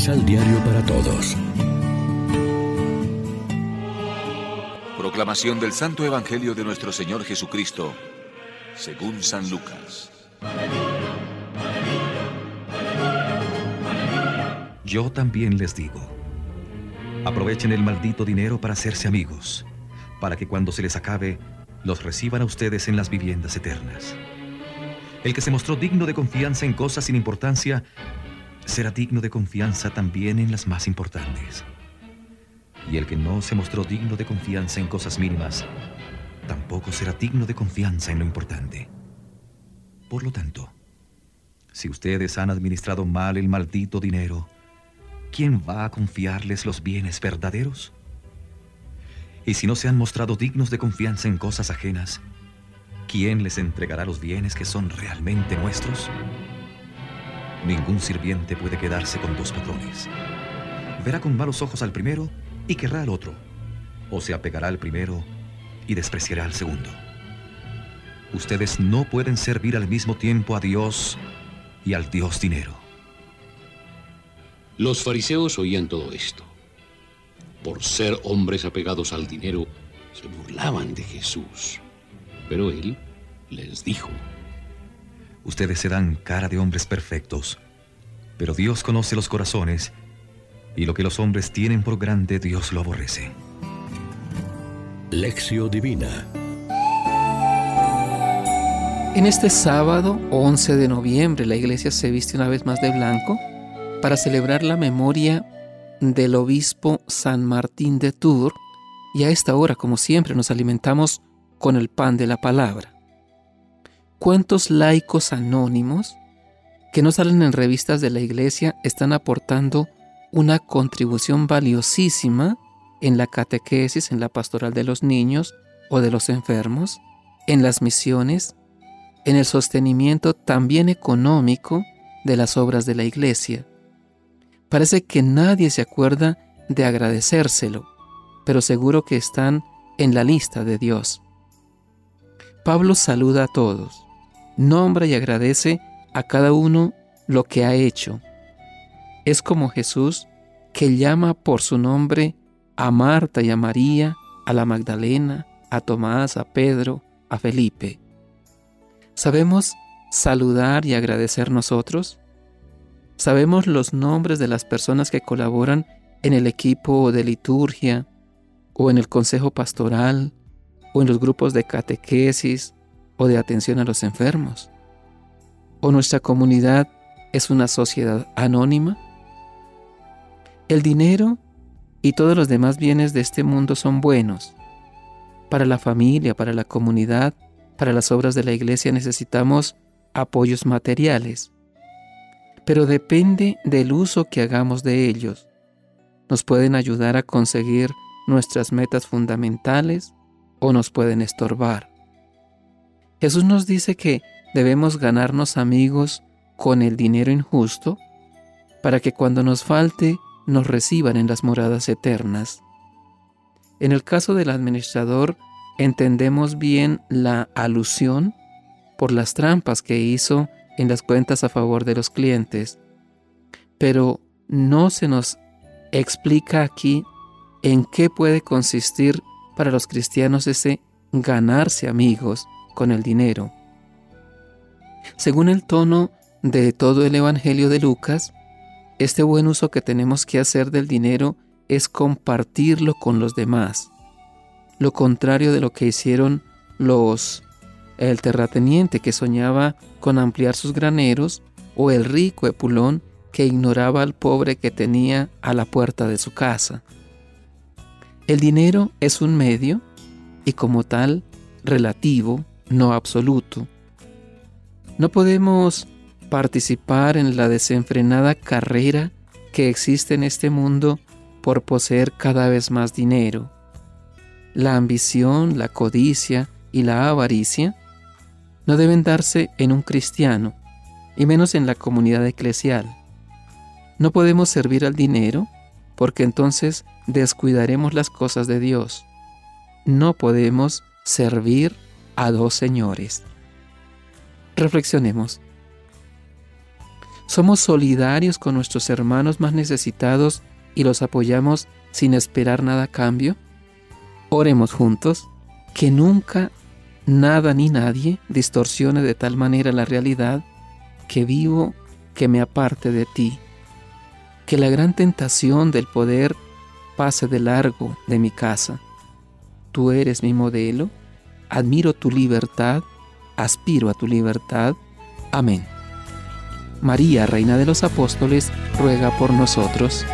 Misal Diario para Todos. Proclamación del Santo Evangelio de nuestro Señor Jesucristo, según San Lucas. Yo también les digo, aprovechen el maldito dinero para hacerse amigos, para que cuando se les acabe, los reciban a ustedes en las viviendas eternas. El que se mostró digno de confianza en cosas sin importancia, será digno de confianza también en las más importantes. Y el que no se mostró digno de confianza en cosas mínimas, tampoco será digno de confianza en lo importante. Por lo tanto, si ustedes han administrado mal el maldito dinero, ¿quién va a confiarles los bienes verdaderos? Y si no se han mostrado dignos de confianza en cosas ajenas, ¿quién les entregará los bienes que son realmente nuestros? Ningún sirviente puede quedarse con dos patrones. Verá con malos ojos al primero y querrá al otro, o se apegará al primero y despreciará al segundo. Ustedes no pueden servir al mismo tiempo a Dios y al Dios dinero. Los fariseos oían todo esto por ser hombres apegados al dinero, se burlaban de Jesús. Pero él les dijo, Ustedes se dan cara de hombres perfectos, pero Dios conoce los corazones, y lo que los hombres tienen por grande Dios lo aborrece. Lección Divina En este sábado 11 de noviembre la iglesia se viste una vez más de blanco para celebrar la memoria del obispo San Martín de Tours y a esta hora, como siempre, nos alimentamos con el pan de la palabra. ¿Cuántos laicos anónimos que no salen en revistas de la iglesia están aportando una contribución valiosísima en la catequesis, en la pastoral de los niños o de los enfermos, en las misiones, en el sostenimiento también económico de las obras de la iglesia? Parece que nadie se acuerda de agradecérselo, pero seguro que están en la lista de Dios. Pablo saluda a todos, nombra y agradece a cada uno lo que ha hecho. Es como Jesús que llama por su nombre a Marta y a María, a la Magdalena, a Tomás, a Pedro, a Felipe. ¿Sabemos saludar y agradecer nosotros? Sabemos los nombres de las personas que colaboran en el equipo de liturgia o en el consejo pastoral o en los grupos de catequesis o de atención a los enfermos. ¿O nuestra comunidad es una sociedad anónima? El dinero y todos los demás bienes de este mundo son buenos. Para la familia, para la comunidad, para las obras de la iglesia necesitamos apoyos materiales pero depende del uso que hagamos de ellos. Nos pueden ayudar a conseguir nuestras metas fundamentales o nos pueden estorbar. Jesús nos dice que debemos ganarnos amigos con el dinero injusto para que cuando nos falte nos reciban en las moradas eternas. En el caso del administrador, entendemos bien la alusión por las trampas que hizo en las cuentas a favor de los clientes, pero no se nos explica aquí en qué puede consistir para los cristianos ese ganarse amigos con el dinero. Según el tono de todo el Evangelio de Lucas, este buen uso que tenemos que hacer del dinero es compartirlo con los demás, lo contrario de lo que hicieron los el terrateniente que soñaba con ampliar sus graneros, o el rico Epulón que ignoraba al pobre que tenía a la puerta de su casa. El dinero es un medio y como tal relativo, no absoluto. No podemos participar en la desenfrenada carrera que existe en este mundo por poseer cada vez más dinero. La ambición, la codicia y la avaricia no deben darse en un cristiano, y menos en la comunidad eclesial. No podemos servir al dinero porque entonces descuidaremos las cosas de Dios. No podemos servir a dos señores. Reflexionemos. Somos solidarios con nuestros hermanos más necesitados y los apoyamos sin esperar nada a cambio. Oremos juntos. Que nunca nada ni nadie distorsione de tal manera la realidad que vivo que me aparte de ti. Que la gran tentación del poder pase de largo de mi casa. Tú eres mi modelo, admiro tu libertad, aspiro a tu libertad. Amén. María, Reina de los Apóstoles, ruega por nosotros.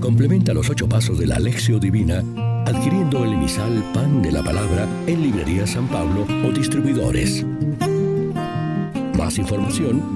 Complementa los ocho pasos de la Alexio Divina adquiriendo el emisal Pan de la Palabra en Librería San Pablo o distribuidores. Más información